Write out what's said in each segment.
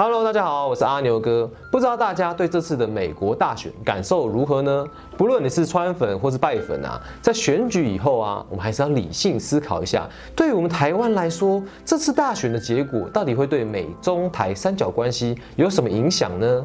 Hello，大家好，我是阿牛哥。不知道大家对这次的美国大选感受如何呢？不论你是川粉或是败粉啊，在选举以后啊，我们还是要理性思考一下，对于我们台湾来说，这次大选的结果到底会对美中台三角关系有什么影响呢？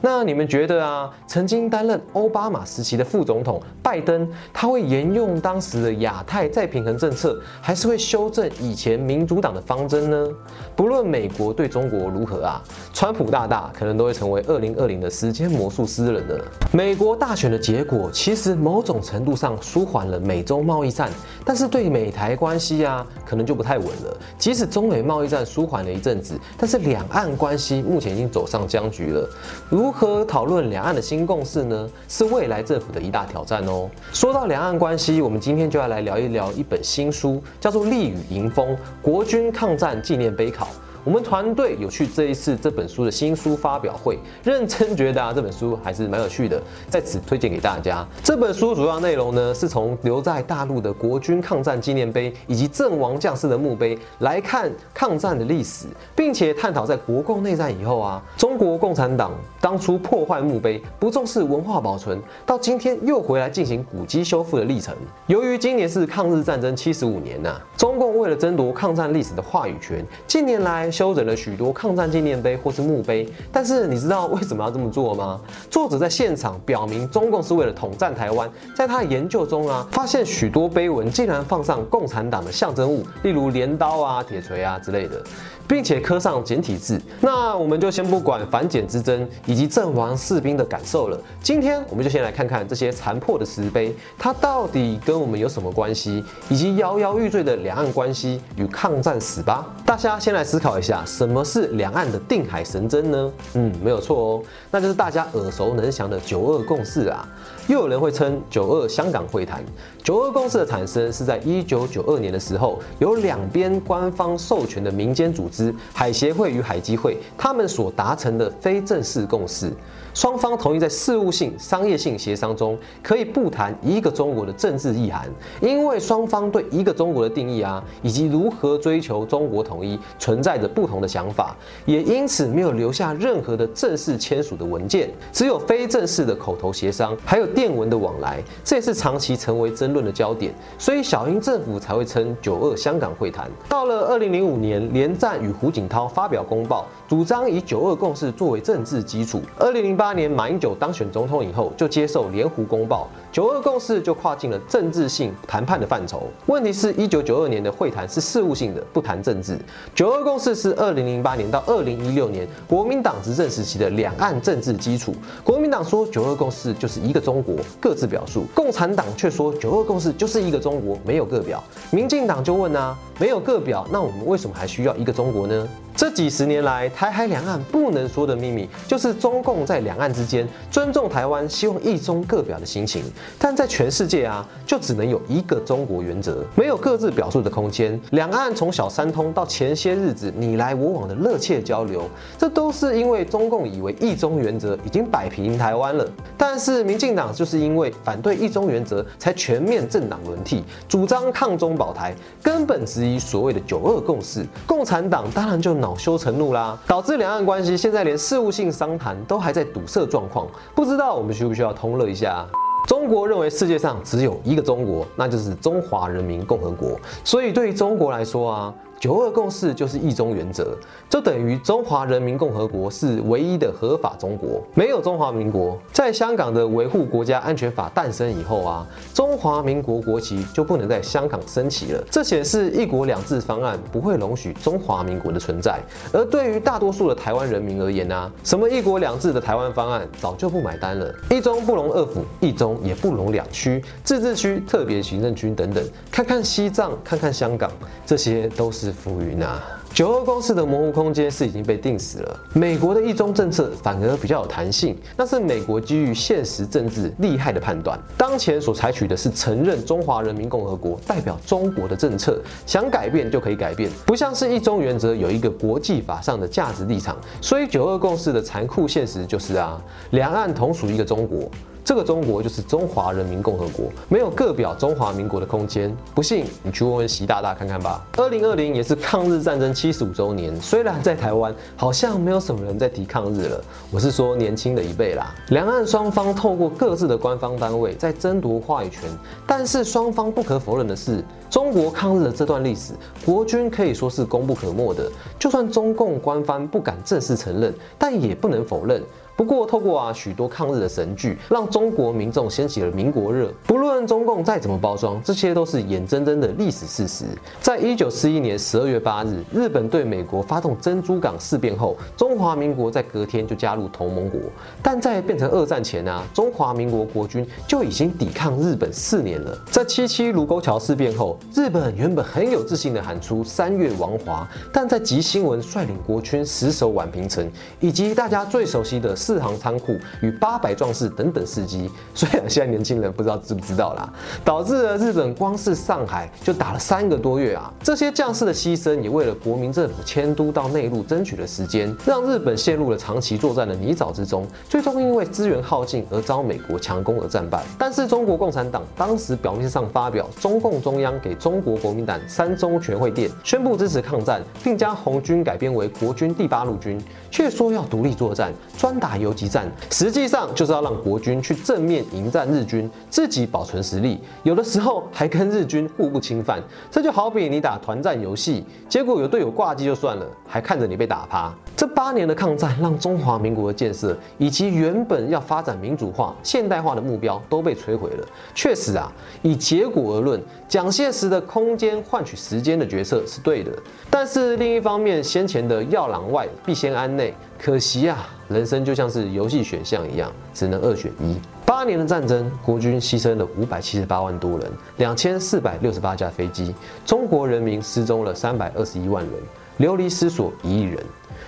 那你们觉得啊，曾经担任奥巴马时期的副总统拜登，他会沿用当时的亚太再平衡政策，还是会修正以前民主党的方针呢？不论美国对中国如何啊，川普大大可能都会成为二零二零的时间魔术师了呢。美国大选的结果其实某种程度上舒缓了美洲贸易战，但是对美台关系啊，可能就不太稳了。即使中美贸易战舒缓了一阵子，但是两岸关系目前已经走上僵局了。如如何讨论两岸的新共识呢？是未来政府的一大挑战哦。说到两岸关系，我们今天就要来聊一聊一本新书，叫做《立与迎风：国军抗战纪念碑考》。我们团队有去这一次这本书的新书发表会，认真觉得啊这本书还是蛮有趣的，在此推荐给大家。这本书主要内容呢，是从留在大陆的国军抗战纪念碑以及阵亡将士的墓碑来看抗战的历史，并且探讨在国共内战以后啊，中国共产党当初破坏墓碑，不重视文化保存，到今天又回来进行古迹修复的历程。由于今年是抗日战争七十五年呐，中共为了争夺抗战历史的话语权，近年来。修整了许多抗战纪念碑或是墓碑，但是你知道为什么要这么做吗？作者在现场表明，中共是为了统战台湾。在他的研究中啊，发现许多碑文竟然放上共产党的象征物，例如镰刀啊、铁锤啊之类的。并且刻上简体字，那我们就先不管反简之争以及阵亡士兵的感受了。今天我们就先来看看这些残破的石碑，它到底跟我们有什么关系，以及摇摇欲坠的两岸关系与抗战史吧。大家先来思考一下，什么是两岸的定海神针呢？嗯，没有错哦，那就是大家耳熟能详的九二共识啊。又有人会称九二香港会谈。九二共识的产生是在一九九二年的时候，由两边官方授权的民间组织。海协会与海基会，他们所达成的非正式共识，双方同意在事务性、商业性协商中，可以不谈一个中国的政治意涵，因为双方对一个中国的定义啊，以及如何追求中国统一，存在着不同的想法，也因此没有留下任何的正式签署的文件，只有非正式的口头协商，还有电文的往来，这也是长期成为争论的焦点，所以小英政府才会称九二香港会谈。到了二零零五年，连战与胡锦涛发表公报，主张以九二共识作为政治基础。二零零八年，马英九当选总统以后，就接受联胡公报，九二共识就跨进了政治性谈判的范畴。问题是，一九九二年的会谈是事务性的，不谈政治。九二共识是二零零八年到二零一六年国民党执政时期的两岸政治基础。国民党说九二共识就是一个中国，各自表述；共产党却说九二共识就是一个中国，没有个表。民进党就问啊，没有个表，那我们为什么还需要一个中国？我呢？这几十年来，台海两岸不能说的秘密，就是中共在两岸之间尊重台湾、希望一中各表的心情。但在全世界啊，就只能有一个中国原则，没有各自表述的空间。两岸从小三通到前些日子你来我往的热切交流，这都是因为中共以为一中原则已经摆平台湾了。但是民进党就是因为反对一中原则，才全面政党轮替，主张抗中保台，根本质疑所谓的九二共识。共产党当然就。恼羞成怒啦，导致两岸关系现在连事务性商谈都还在堵塞状况。不知道我们需不需要通乐一下？中国认为世界上只有一个中国，那就是中华人民共和国。所以对于中国来说啊。九二共识就是一中原则，这等于中华人民共和国是唯一的合法中国，没有中华民国。在香港的维护国家安全法诞生以后啊，中华民国国旗就不能在香港升起了，这显示一国两制方案不会容许中华民国的存在。而对于大多数的台湾人民而言呢，什么一国两制的台湾方案早就不买单了，一中不容二府，一中也不容两区、自治区、特别行政区等等。看看西藏，看看香港，这些都是。浮云啊！九二共识的模糊空间是已经被定死了。美国的一中政策反而比较有弹性，那是美国基于现实政治厉害的判断。当前所采取的是承认中华人民共和国代表中国的政策，想改变就可以改变，不像是一中原则有一个国际法上的价值立场。所以九二共识的残酷现实就是啊，两岸同属一个中国。这个中国就是中华人民共和国，没有个表中华民国的空间。不信你去问问习大大看看吧。二零二零也是抗日战争七十五周年，虽然在台湾好像没有什么人在提抗日了，我是说年轻的一辈啦。两岸双方透过各自的官方单位在争夺话语权，但是双方不可否认的是。中国抗日的这段历史，国军可以说是功不可没的。就算中共官方不敢正式承认，但也不能否认。不过，透过啊许多抗日的神剧，让中国民众掀起了民国热。不论中共再怎么包装，这些都是眼睁睁的历史事实。在一九四一年十二月八日，日本对美国发动珍珠港事变后，中华民国在隔天就加入同盟国。但在变成二战前啊，中华民国国军就已经抵抗日本四年了。在七七卢沟桥事变后，日本原本很有自信的喊出“三月亡华”，但在吉新文率领国军死守宛平城，以及大家最熟悉的。四行仓库与八百壮士等等事迹，虽然现在年轻人不知道知不知道啦，导致了日本光是上海就打了三个多月啊。这些将士的牺牲也为了国民政府迁都到内陆争取了时间，让日本陷入了长期作战的泥沼之中，最终因为资源耗尽而遭美国强攻而战败。但是中国共产党当时表面上发表中共中央给中国国民党三中全会电，宣布支持抗战，并将红军改编为国军第八路军，却说要独立作战，专打。游击战实际上就是要让国军去正面迎战日军，自己保存实力，有的时候还跟日军互不侵犯。这就好比你打团战游戏，结果有队友挂机就算了，还看着你被打趴。这八年的抗战，让中华民国的建设以及原本要发展民主化、现代化的目标都被摧毁了。确实啊，以结果而论，蒋介石的空间换取时间的决策是对的。但是另一方面，先前的要攘外必先安内，可惜啊。人生就像是游戏选项一样，只能二选一。八年的战争，国军牺牲了五百七十八万多人，两千四百六十八架飞机，中国人民失踪了三百二十一万人，流离失所一亿人。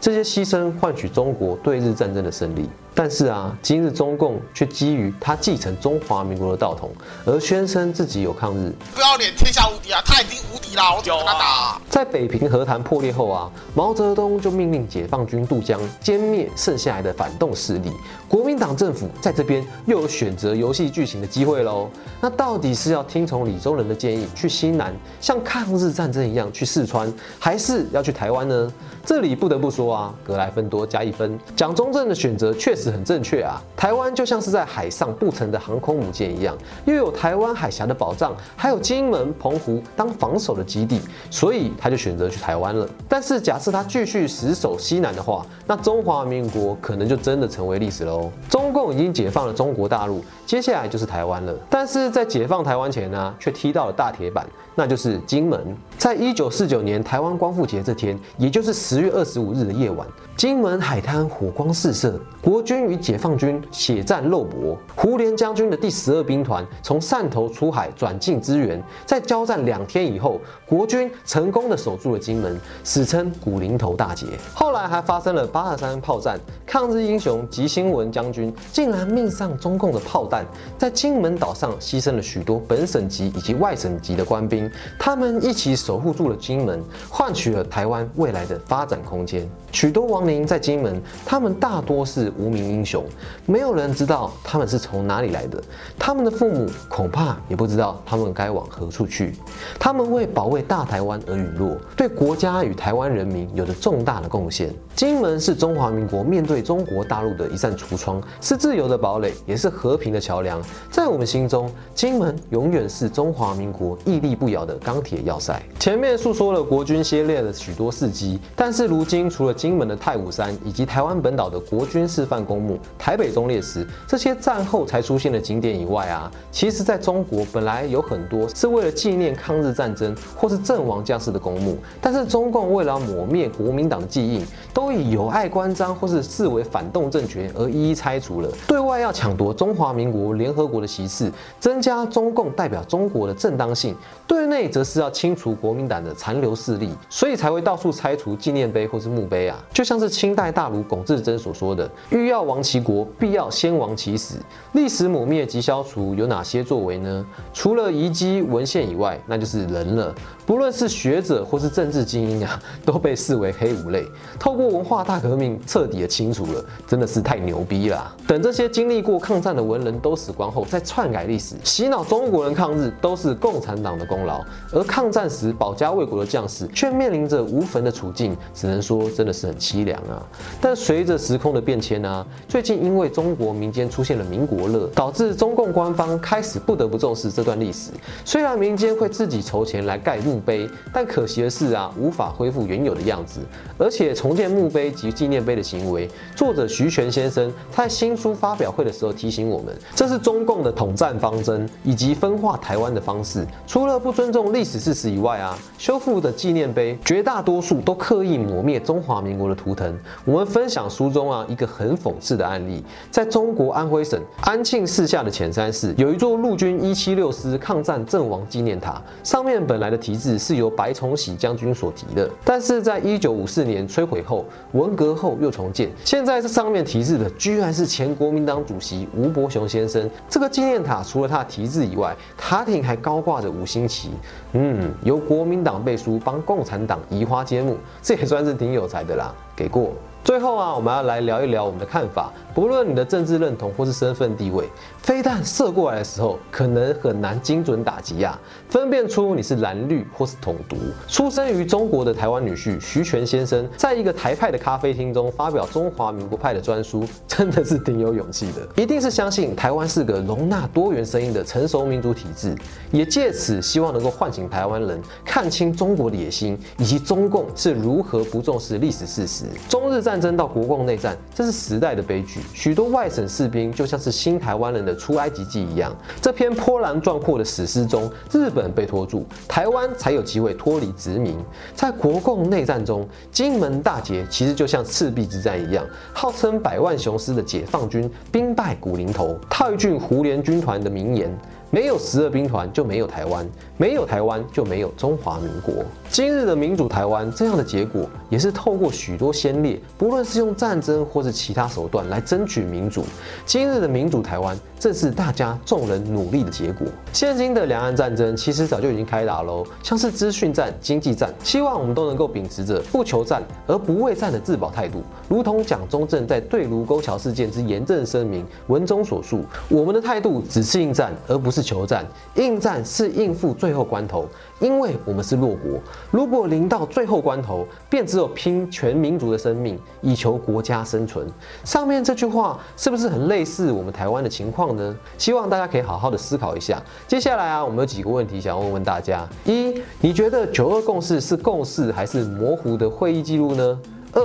这些牺牲换取中国对日战争的胜利。但是啊，今日中共却基于他继承中华民国的道统，而宣称自己有抗日。不要脸，天下无敌啊！他已经无敌了，我跟他打。在北平和谈破裂后啊，毛泽东就命令解放军渡江，歼灭剩下来的反动势力。国民党政府在这边又有选择游戏剧情的机会喽。那到底是要听从李宗仁的建议去西南，像抗日战争一样去四川，还是要去台湾呢？这里不得不说啊，格莱芬多加一分。蒋中正的选择确实。很正确啊！台湾就像是在海上布成的航空母舰一样，又有台湾海峡的保障，还有金门、澎湖当防守的基地，所以他就选择去台湾了。但是假设他继续死守西南的话，那中华民国可能就真的成为历史喽。中共已经解放了中国大陆，接下来就是台湾了。但是在解放台湾前呢，却踢到了大铁板，那就是金门。在一九四九年台湾光复节这天，也就是十月二十五日的夜晚。金门海滩火光四射，国军与解放军血战肉搏。胡琏将军的第十二兵团从汕头出海转进支援，在交战两天以后，国军成功的守住了金门，史称古林头大捷。后来还发生了八二三炮战，抗日英雄吉星文将军竟然命丧中共的炮弹，在金门岛上牺牲了许多本省级以及外省级的官兵，他们一起守护住了金门，换取了台湾未来的发展空间。许多在金门，他们大多是无名英雄，没有人知道他们是从哪里来的，他们的父母恐怕也不知道他们该往何处去。他们为保卫大台湾而陨落，对国家与台湾人民有着重大的贡献。金门是中华民国面对中国大陆的一扇橱窗，是自由的堡垒，也是和平的桥梁。在我们心中，金门永远是中华民国屹立不摇的钢铁要塞。前面诉说了国军先烈的许多事迹，但是如今除了金门的太武山以及台湾本岛的国军示范公墓、台北忠烈祠这些战后才出现的景点以外啊，其实在中国本来有很多是为了纪念抗日战争或是阵亡将士的公墓，但是中共为了抹灭国民党的记忆，都以有碍关张或是视为反动政权而一一拆除了。对外要抢夺中华民国联合国的席次，增加中共代表中国的正当性；对内则是要清除国民党的残留势力，所以才会到处拆除纪念碑或是墓碑啊。就像是是清代大儒龚自珍所说的：“欲要亡其国，必要先亡其史。”历史抹灭及消除有哪些作为呢？除了遗迹文献以外，那就是人了。不论是学者或是政治精英啊，都被视为黑五类。透过文化大革命彻底的清除了，真的是太牛逼了。等这些经历过抗战的文人都死光后，再篡改历史，洗脑中国人抗日都是共产党的功劳。而抗战时保家卫国的将士却面临着无坟的处境，只能说真的是很凄凉啊。但随着时空的变迁呢，最近因为中国民间出现了民国乐，导致中共官方开始不得不重视这段历史。虽然民间会自己筹钱来盖墓墓碑，但可惜的是啊，无法恢复原有的样子。而且重建墓碑及纪念碑的行为，作者徐全先生在新书发表会的时候提醒我们，这是中共的统战方针以及分化台湾的方式。除了不尊重历史事实以外啊，修复的纪念碑绝大多数都刻意抹灭中华民国的图腾。我们分享书中啊一个很讽刺的案例，在中国安徽省安庆市下的潜山市，有一座陆军一七六师抗战阵亡纪念塔，上面本来的题字是由白崇禧将军所题的，但是在一九五四年摧毁后，文革后又重建，现在这上面题字的居然是前国民党主席吴伯雄先生。这个纪念塔除了他的题字以外，塔顶还高挂着五星旗。嗯，由国民党背书帮共产党移花接木，这也算是挺有才的啦，给过。最后啊，我们要来聊一聊我们的看法。不论你的政治认同或是身份地位，飞弹射过来的时候，可能很难精准打击呀，分辨出你是蓝绿或是统独。出生于中国的台湾女婿徐全先生，在一个台派的咖啡厅中发表中华民国派的专书，真的是挺有勇气的。一定是相信台湾是个容纳多元声音的成熟民主体制，也借此希望能够唤醒台湾人看清中国的野心，以及中共是如何不重视历史事实。中日战战争到国共内战，这是时代的悲剧。许多外省士兵就像是新台湾人的出埃及记一样，这篇波澜壮阔的史诗中，日本被拖住，台湾才有机会脱离殖民。在国共内战中，金门大捷其实就像赤壁之战一样，号称百万雄师的解放军兵败古林头。套一句胡琏军团的名言。没有十二兵团就没有台湾，没有台湾就没有中华民国。今日的民主台湾这样的结果，也是透过许多先烈，不论是用战争或是其他手段来争取民主。今日的民主台湾，正是大家众人努力的结果。现今的两岸战争其实早就已经开打喽，像是资讯战、经济战，希望我们都能够秉持着不求战而不畏战的自保态度。如同蒋中正在对卢沟桥事件之严正声明文中所述，我们的态度只是应战，而不是。求战，应战是应付最后关头，因为我们是弱国。如果临到最后关头，便只有拼全民族的生命，以求国家生存。上面这句话是不是很类似我们台湾的情况呢？希望大家可以好好的思考一下。接下来啊，我们有几个问题想问问大家：一，你觉得九二共识是共识还是模糊的会议记录呢？二，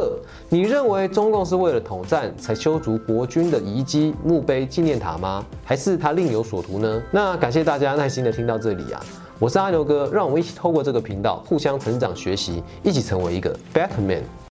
你认为中共是为了统战才修筑国军的遗迹、墓碑、纪念塔吗？还是他另有所图呢？那感谢大家耐心的听到这里啊，我是阿牛哥，让我们一起透过这个频道互相成长学习，一起成为一个 better man。